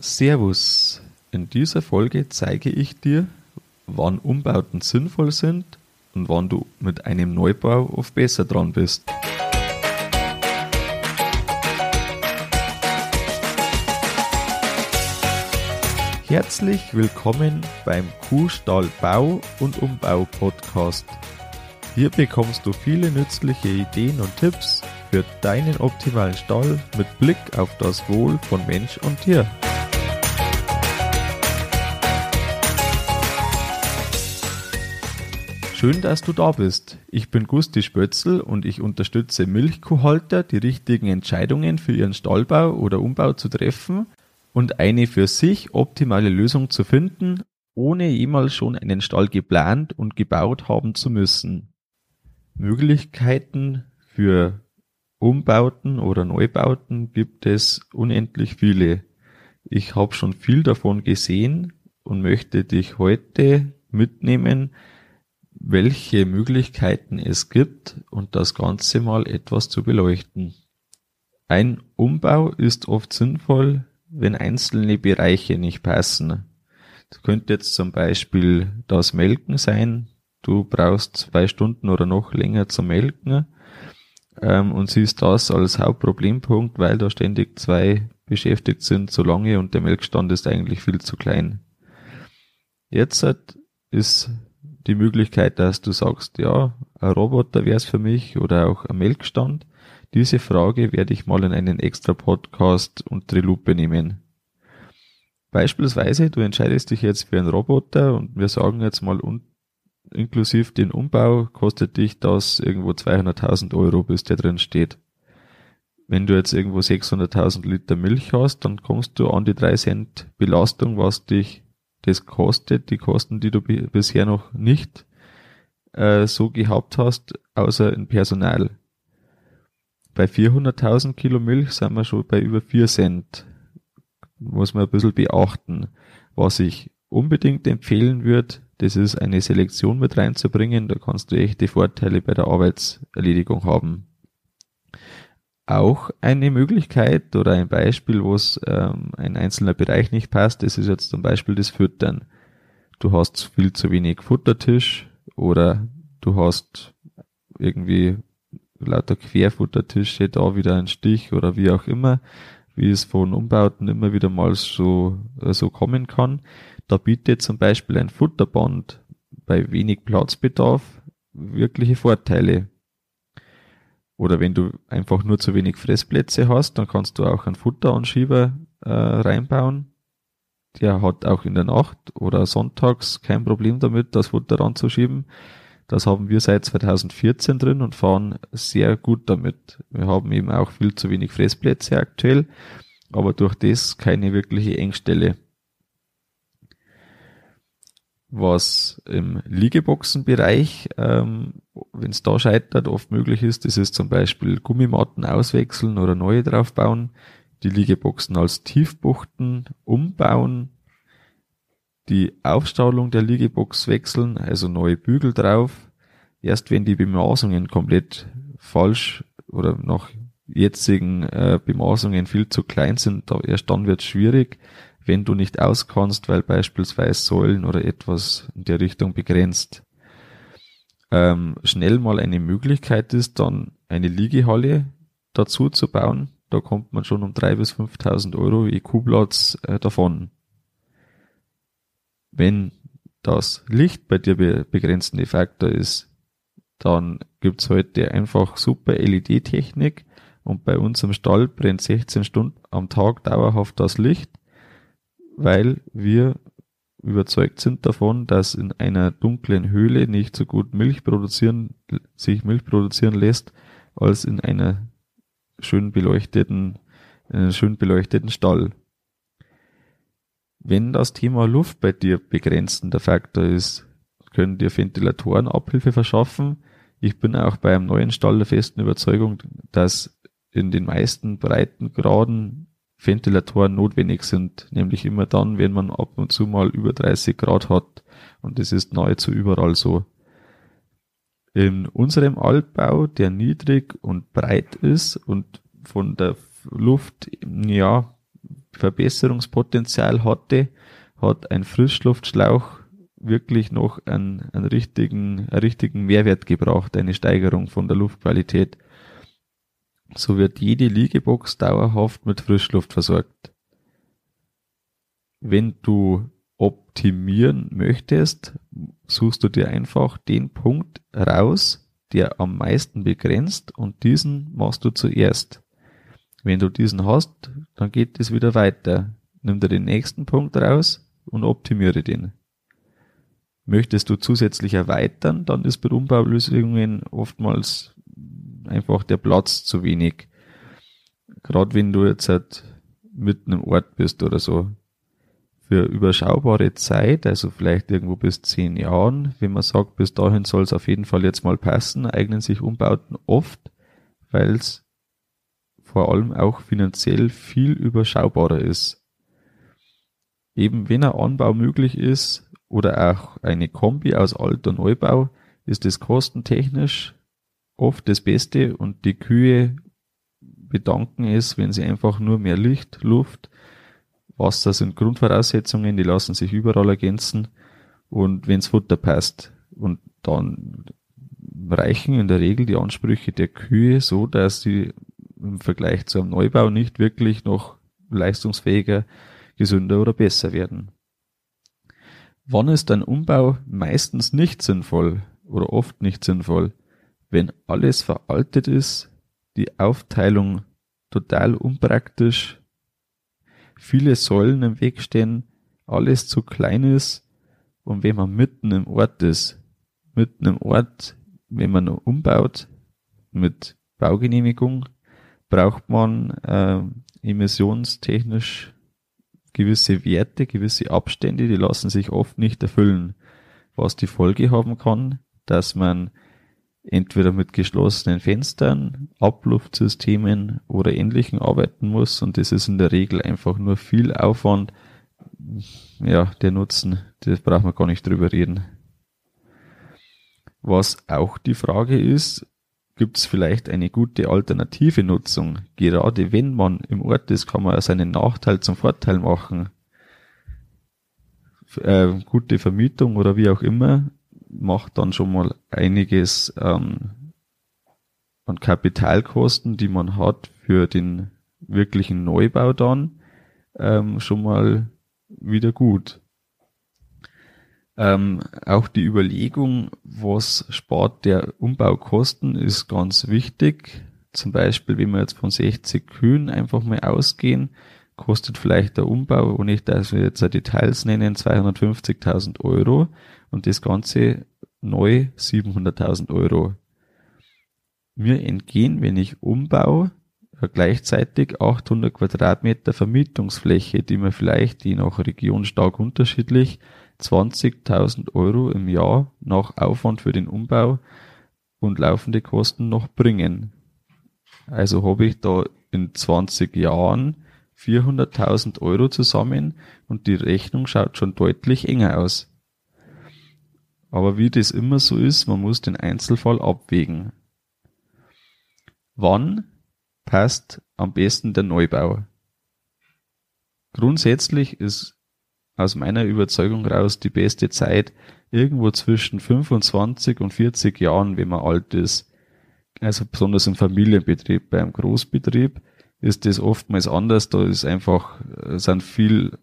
Servus. In dieser Folge zeige ich dir, wann Umbauten sinnvoll sind und wann du mit einem Neubau oft besser dran bist. Herzlich willkommen beim Kuhstall Bau und Umbau Podcast. Hier bekommst du viele nützliche Ideen und Tipps für deinen optimalen Stall mit Blick auf das Wohl von Mensch und Tier. Schön, dass du da bist. Ich bin Gusti Spötzl und ich unterstütze Milchkuhhalter, die richtigen Entscheidungen für ihren Stallbau oder Umbau zu treffen und eine für sich optimale Lösung zu finden, ohne jemals schon einen Stall geplant und gebaut haben zu müssen. Möglichkeiten für Umbauten oder Neubauten gibt es unendlich viele. Ich habe schon viel davon gesehen und möchte dich heute mitnehmen, welche Möglichkeiten es gibt und das Ganze mal etwas zu beleuchten. Ein Umbau ist oft sinnvoll, wenn einzelne Bereiche nicht passen. Das könnte jetzt zum Beispiel das Melken sein. Du brauchst zwei Stunden oder noch länger zum Melken ähm, und siehst das als Hauptproblempunkt, weil da ständig zwei beschäftigt sind so lange und der Melkstand ist eigentlich viel zu klein. Jetzt ist die Möglichkeit, dass du sagst, ja, ein Roboter wäre es für mich oder auch ein Melkstand. Diese Frage werde ich mal in einen extra Podcast unter die Lupe nehmen. Beispielsweise, du entscheidest dich jetzt für einen Roboter und wir sagen jetzt mal inklusive den Umbau kostet dich das irgendwo 200.000 Euro, bis der drin steht. Wenn du jetzt irgendwo 600.000 Liter Milch hast, dann kommst du an die 3 Cent Belastung, was dich das kostet, die Kosten, die du bisher noch nicht äh, so gehabt hast, außer in Personal. Bei 400.000 Kilo Milch sind wir schon bei über 4 Cent. Muss man ein bisschen beachten. Was ich unbedingt empfehlen würde, das ist eine Selektion mit reinzubringen. Da kannst du echte Vorteile bei der Arbeitserledigung haben auch eine Möglichkeit oder ein Beispiel, wo es ähm, ein einzelner Bereich nicht passt, das ist jetzt zum Beispiel das Füttern. Du hast viel zu wenig Futtertisch oder du hast irgendwie lauter Querfuttertische, da wieder ein Stich oder wie auch immer, wie es von Umbauten immer wieder mal so, äh, so kommen kann. Da bietet zum Beispiel ein Futterband bei wenig Platzbedarf wirkliche Vorteile. Oder wenn du einfach nur zu wenig Fressplätze hast, dann kannst du auch einen Futteranschieber äh, reinbauen. Der hat auch in der Nacht oder sonntags kein Problem damit, das Futter ranzuschieben. Das haben wir seit 2014 drin und fahren sehr gut damit. Wir haben eben auch viel zu wenig Fressplätze aktuell, aber durch das keine wirkliche Engstelle. Was im Liegeboxenbereich, ähm, wenn es da scheitert, oft möglich ist, das ist zum Beispiel Gummimatten auswechseln oder neue draufbauen, die Liegeboxen als Tiefbuchten umbauen, die Aufstahlung der Liegebox wechseln, also neue Bügel drauf. Erst wenn die Bemaßungen komplett falsch oder nach jetzigen äh, Bemaßungen viel zu klein sind, da, erst dann wird es schwierig wenn du nicht auskannst, weil beispielsweise Säulen oder etwas in der Richtung begrenzt. Ähm, schnell mal eine Möglichkeit ist, dann eine Liegehalle dazu zu bauen. Da kommt man schon um drei bis 5.000 Euro EQ-Platz äh, davon. Wenn das Licht bei dir be begrenzende Faktor ist, dann gibt's heute einfach super LED-Technik und bei uns im Stall brennt 16 Stunden am Tag dauerhaft das Licht weil wir überzeugt sind davon, dass in einer dunklen Höhle nicht so gut Milch produzieren, sich Milch produzieren lässt, als in einer schön beleuchteten, einem schön beleuchteten Stall. Wenn das Thema Luft bei dir begrenzender Faktor ist, können dir Ventilatoren Abhilfe verschaffen. Ich bin auch bei einem neuen Stall der festen Überzeugung, dass in den meisten Breitengraden Ventilatoren notwendig sind, nämlich immer dann, wenn man ab und zu mal über 30 Grad hat. Und das ist nahezu überall so. In unserem Altbau, der niedrig und breit ist und von der Luft, ja, Verbesserungspotenzial hatte, hat ein Frischluftschlauch wirklich noch einen, einen richtigen, einen richtigen Mehrwert gebracht, eine Steigerung von der Luftqualität. So wird jede Liegebox dauerhaft mit Frischluft versorgt. Wenn du optimieren möchtest, suchst du dir einfach den Punkt raus, der am meisten begrenzt und diesen machst du zuerst. Wenn du diesen hast, dann geht es wieder weiter. Nimm dir den nächsten Punkt raus und optimiere den. Möchtest du zusätzlich erweitern, dann ist bei Umbaulösungen oftmals einfach der Platz zu wenig. Gerade wenn du jetzt halt mitten im Ort bist oder so. Für überschaubare Zeit, also vielleicht irgendwo bis zehn Jahren, wenn man sagt, bis dahin soll es auf jeden Fall jetzt mal passen, eignen sich Umbauten oft, weil es vor allem auch finanziell viel überschaubarer ist. Eben wenn ein Anbau möglich ist oder auch eine Kombi aus Alt- und Neubau, ist es kostentechnisch oft das Beste und die Kühe bedanken es, wenn sie einfach nur mehr Licht, Luft, Wasser sind Grundvoraussetzungen, die lassen sich überall ergänzen und wenns Futter passt. Und dann reichen in der Regel die Ansprüche der Kühe so, dass sie im Vergleich zu einem Neubau nicht wirklich noch leistungsfähiger, gesünder oder besser werden. Wann ist ein Umbau meistens nicht sinnvoll oder oft nicht sinnvoll? Wenn alles veraltet ist, die Aufteilung total unpraktisch, viele Säulen im Weg stehen, alles zu klein ist. Und wenn man mitten im Ort ist, mitten im Ort, wenn man umbaut mit Baugenehmigung, braucht man äh, emissionstechnisch gewisse Werte, gewisse Abstände, die lassen sich oft nicht erfüllen, was die Folge haben kann, dass man entweder mit geschlossenen Fenstern, Abluftsystemen oder ähnlichen arbeiten muss und das ist in der Regel einfach nur viel Aufwand. Ja, der Nutzen, das braucht man gar nicht drüber reden. Was auch die Frage ist, gibt es vielleicht eine gute alternative Nutzung. Gerade wenn man im Ort ist, kann man seinen Nachteil zum Vorteil machen. Äh, gute Vermietung oder wie auch immer macht dann schon mal einiges ähm, an Kapitalkosten, die man hat für den wirklichen Neubau dann ähm, schon mal wieder gut. Ähm, auch die Überlegung, was spart der Umbaukosten, ist ganz wichtig. Zum Beispiel, wenn wir jetzt von 60 Kühen einfach mal ausgehen, kostet vielleicht der Umbau, und dass wir jetzt Details nennen, 250.000 Euro und das Ganze neu 700.000 Euro. Mir entgehen, wenn ich umbau, gleichzeitig 800 Quadratmeter Vermietungsfläche, die mir vielleicht je nach Region stark unterschiedlich 20.000 Euro im Jahr nach Aufwand für den Umbau und laufende Kosten noch bringen. Also habe ich da in 20 Jahren 400.000 Euro zusammen und die Rechnung schaut schon deutlich enger aus. Aber wie das immer so ist, man muss den Einzelfall abwägen. Wann passt am besten der Neubau? Grundsätzlich ist aus meiner Überzeugung raus die beste Zeit irgendwo zwischen 25 und 40 Jahren, wenn man alt ist. Also besonders im Familienbetrieb. Beim Großbetrieb ist das oftmals anders. Da ist einfach, äh, sind viel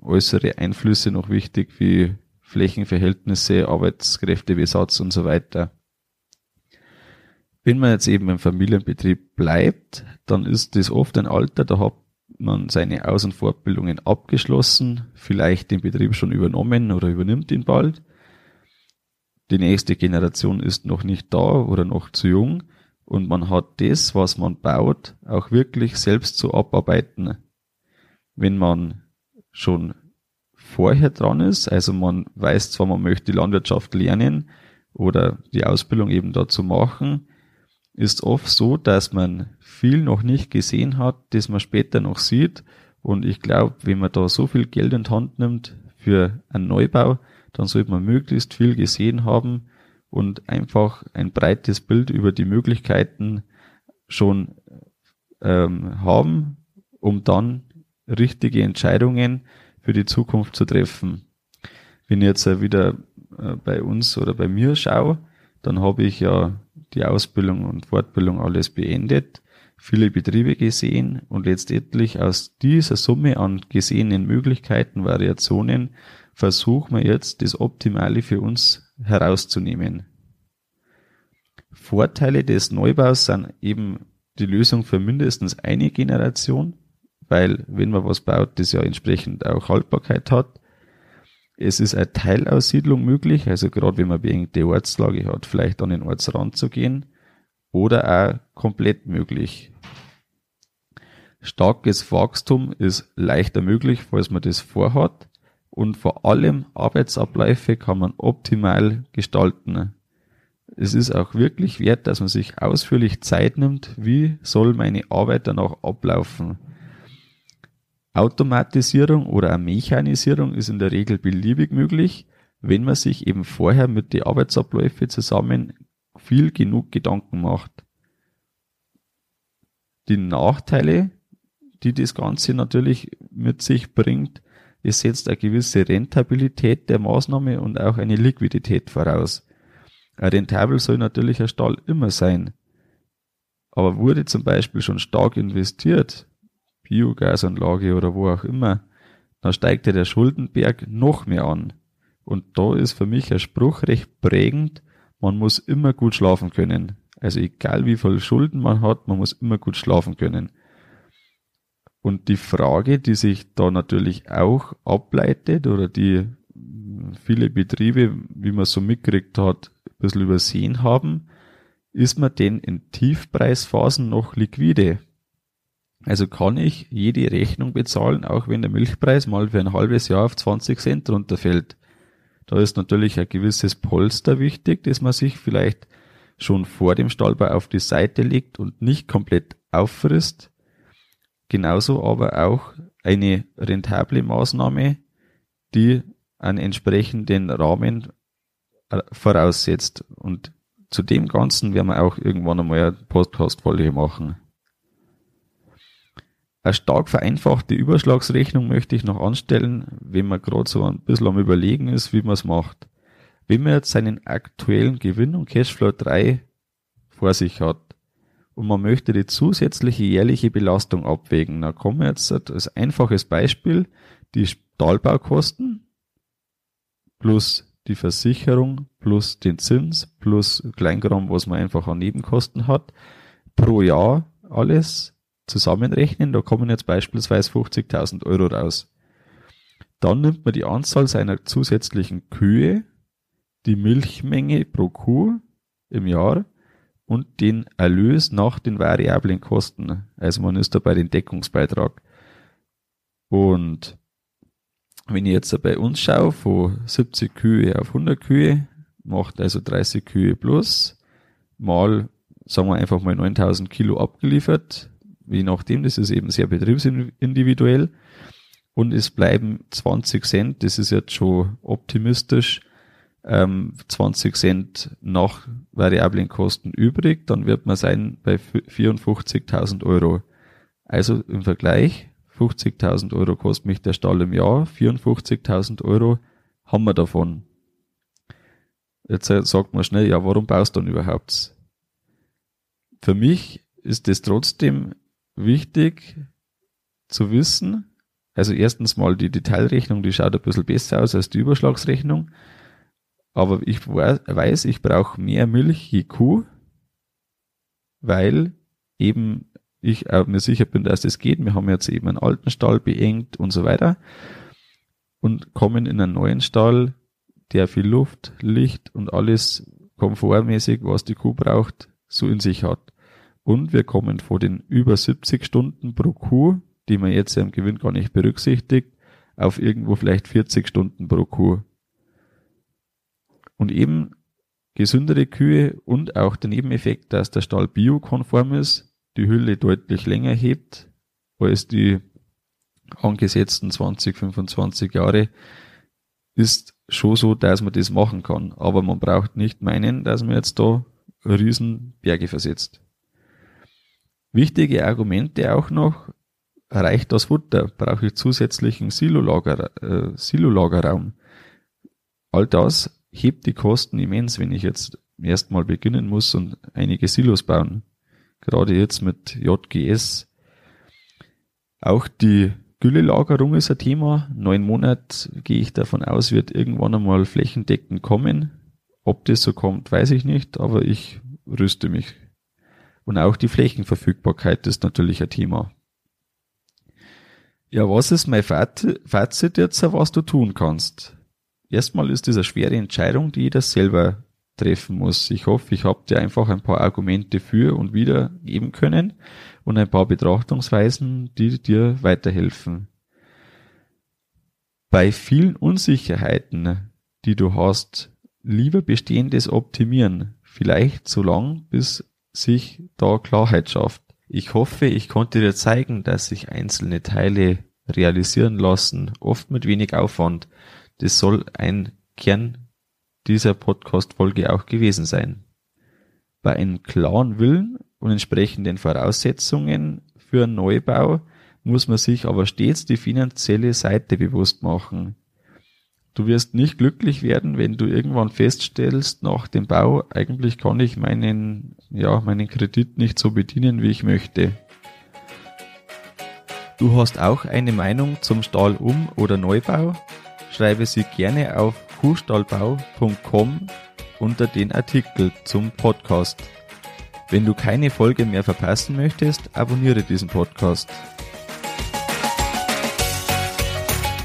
äußere Einflüsse noch wichtig, wie Flächenverhältnisse, Arbeitskräftebesatz und so weiter. Wenn man jetzt eben im Familienbetrieb bleibt, dann ist das oft ein Alter, da hat man seine Aus- und Fortbildungen abgeschlossen, vielleicht den Betrieb schon übernommen oder übernimmt ihn bald. Die nächste Generation ist noch nicht da oder noch zu jung und man hat das, was man baut, auch wirklich selbst zu abarbeiten. Wenn man schon vorher dran ist, also man weiß zwar, man möchte die Landwirtschaft lernen oder die Ausbildung eben dazu machen, ist oft so, dass man viel noch nicht gesehen hat, das man später noch sieht. Und ich glaube, wenn man da so viel Geld in die Hand nimmt für einen Neubau, dann sollte man möglichst viel gesehen haben und einfach ein breites Bild über die Möglichkeiten schon ähm, haben, um dann richtige Entscheidungen für die Zukunft zu treffen. Wenn ich jetzt wieder äh, bei uns oder bei mir schaue, dann habe ich ja die Ausbildung und Fortbildung alles beendet, viele Betriebe gesehen und letztendlich aus dieser Summe an gesehenen Möglichkeiten, Variationen, versuchen wir jetzt das Optimale für uns herauszunehmen. Vorteile des Neubaus sind eben die Lösung für mindestens eine Generation, weil wenn man was baut, das ja entsprechend auch Haltbarkeit hat. Es ist eine Teilaussiedlung möglich, also gerade wenn man beengte Ortslage hat, vielleicht an den Ortsrand zu gehen oder auch komplett möglich. Starkes Wachstum ist leichter möglich, falls man das vorhat und vor allem Arbeitsabläufe kann man optimal gestalten. Es ist auch wirklich wert, dass man sich ausführlich Zeit nimmt, wie soll meine Arbeit danach ablaufen. Automatisierung oder eine Mechanisierung ist in der Regel beliebig möglich, wenn man sich eben vorher mit den Arbeitsabläufen zusammen viel genug Gedanken macht. Die Nachteile, die das Ganze natürlich mit sich bringt, es setzt eine gewisse Rentabilität der Maßnahme und auch eine Liquidität voraus. Rentabel soll natürlich ein Stall immer sein. Aber wurde zum Beispiel schon stark investiert, Biogasanlage oder wo auch immer, dann steigt ja der Schuldenberg noch mehr an. Und da ist für mich ein Spruch recht prägend, man muss immer gut schlafen können. Also egal wie viel Schulden man hat, man muss immer gut schlafen können. Und die Frage, die sich da natürlich auch ableitet oder die viele Betriebe, wie man so mitkriegt hat, ein bisschen übersehen haben, ist man denn in Tiefpreisphasen noch liquide? Also kann ich jede Rechnung bezahlen, auch wenn der Milchpreis mal für ein halbes Jahr auf 20 Cent runterfällt. Da ist natürlich ein gewisses Polster wichtig, dass man sich vielleicht schon vor dem Stallbau auf die Seite legt und nicht komplett auffrisst. Genauso aber auch eine rentable Maßnahme, die einen entsprechenden Rahmen äh, voraussetzt. Und zu dem Ganzen werden wir auch irgendwann einmal eine Podcast-Folge machen. Eine stark vereinfachte Überschlagsrechnung möchte ich noch anstellen, wenn man gerade so ein bisschen am Überlegen ist, wie man es macht. Wenn man jetzt seinen aktuellen Gewinn und Cashflow 3 vor sich hat und man möchte die zusätzliche jährliche Belastung abwägen, dann kommen wir jetzt als einfaches Beispiel die Stahlbaukosten plus die Versicherung plus den Zins plus Kleingramm, was man einfach an Nebenkosten hat, pro Jahr alles zusammenrechnen, da kommen jetzt beispielsweise 50.000 Euro raus. Dann nimmt man die Anzahl seiner zusätzlichen Kühe, die Milchmenge pro Kuh im Jahr und den Erlös nach den variablen Kosten. Also man ist da bei den Deckungsbeitrag. Und wenn ich jetzt bei uns schaue, von 70 Kühe auf 100 Kühe, macht also 30 Kühe plus, mal, sagen wir einfach mal 9000 Kilo abgeliefert, je nachdem, das ist eben sehr betriebsindividuell. Und es bleiben 20 Cent, das ist jetzt schon optimistisch, ähm, 20 Cent nach variablen Kosten übrig, dann wird man sein bei 54.000 Euro. Also im Vergleich, 50.000 Euro kostet mich der Stall im Jahr, 54.000 Euro haben wir davon. Jetzt sagt man schnell, ja, warum baust du dann überhaupt? Für mich ist es trotzdem wichtig zu wissen, also erstens mal die Detailrechnung, die schaut ein bisschen besser aus als die Überschlagsrechnung, aber ich weiß, ich brauche mehr Milch je Kuh, weil eben ich auch mir sicher bin, dass das geht. Wir haben jetzt eben einen alten Stall beengt und so weiter und kommen in einen neuen Stall, der viel Luft, Licht und alles komfortmäßig, was die Kuh braucht, so in sich hat. Und wir kommen vor den über 70 Stunden pro Kuh, die man jetzt im Gewinn gar nicht berücksichtigt, auf irgendwo vielleicht 40 Stunden pro Kuh. Und eben gesündere Kühe und auch der Nebeneffekt, dass der Stall biokonform ist, die Hülle deutlich länger hebt als die angesetzten 20, 25 Jahre, ist schon so, dass man das machen kann. Aber man braucht nicht meinen, dass man jetzt da Riesenberge versetzt. Wichtige Argumente auch noch, reicht das Futter? Brauche ich zusätzlichen Silolager, äh, Silolagerraum? All das hebt die Kosten immens, wenn ich jetzt erstmal beginnen muss und einige Silos bauen. Gerade jetzt mit JGS. Auch die Güllelagerung ist ein Thema. Neun Monate gehe ich davon aus, wird irgendwann einmal flächendeckend kommen. Ob das so kommt, weiß ich nicht, aber ich rüste mich. Und auch die Flächenverfügbarkeit ist natürlich ein Thema. Ja, was ist mein Fazit jetzt, was du tun kannst? Erstmal ist das eine schwere Entscheidung, die jeder selber treffen muss. Ich hoffe, ich habe dir einfach ein paar Argumente für und wieder geben können und ein paar Betrachtungsweisen, die dir weiterhelfen. Bei vielen Unsicherheiten, die du hast, lieber bestehendes optimieren. Vielleicht so lang, bis sich da Klarheit schafft. Ich hoffe, ich konnte dir zeigen, dass sich einzelne Teile realisieren lassen, oft mit wenig Aufwand. Das soll ein Kern dieser Podcast-Folge auch gewesen sein. Bei einem klaren Willen und entsprechenden Voraussetzungen für einen Neubau muss man sich aber stets die finanzielle Seite bewusst machen. Du wirst nicht glücklich werden, wenn du irgendwann feststellst, nach dem Bau, eigentlich kann ich meinen, ja, meinen Kredit nicht so bedienen, wie ich möchte. Du hast auch eine Meinung zum Stahlum- oder Neubau? Schreibe sie gerne auf kuhstallbau.com unter den Artikel zum Podcast. Wenn du keine Folge mehr verpassen möchtest, abonniere diesen Podcast.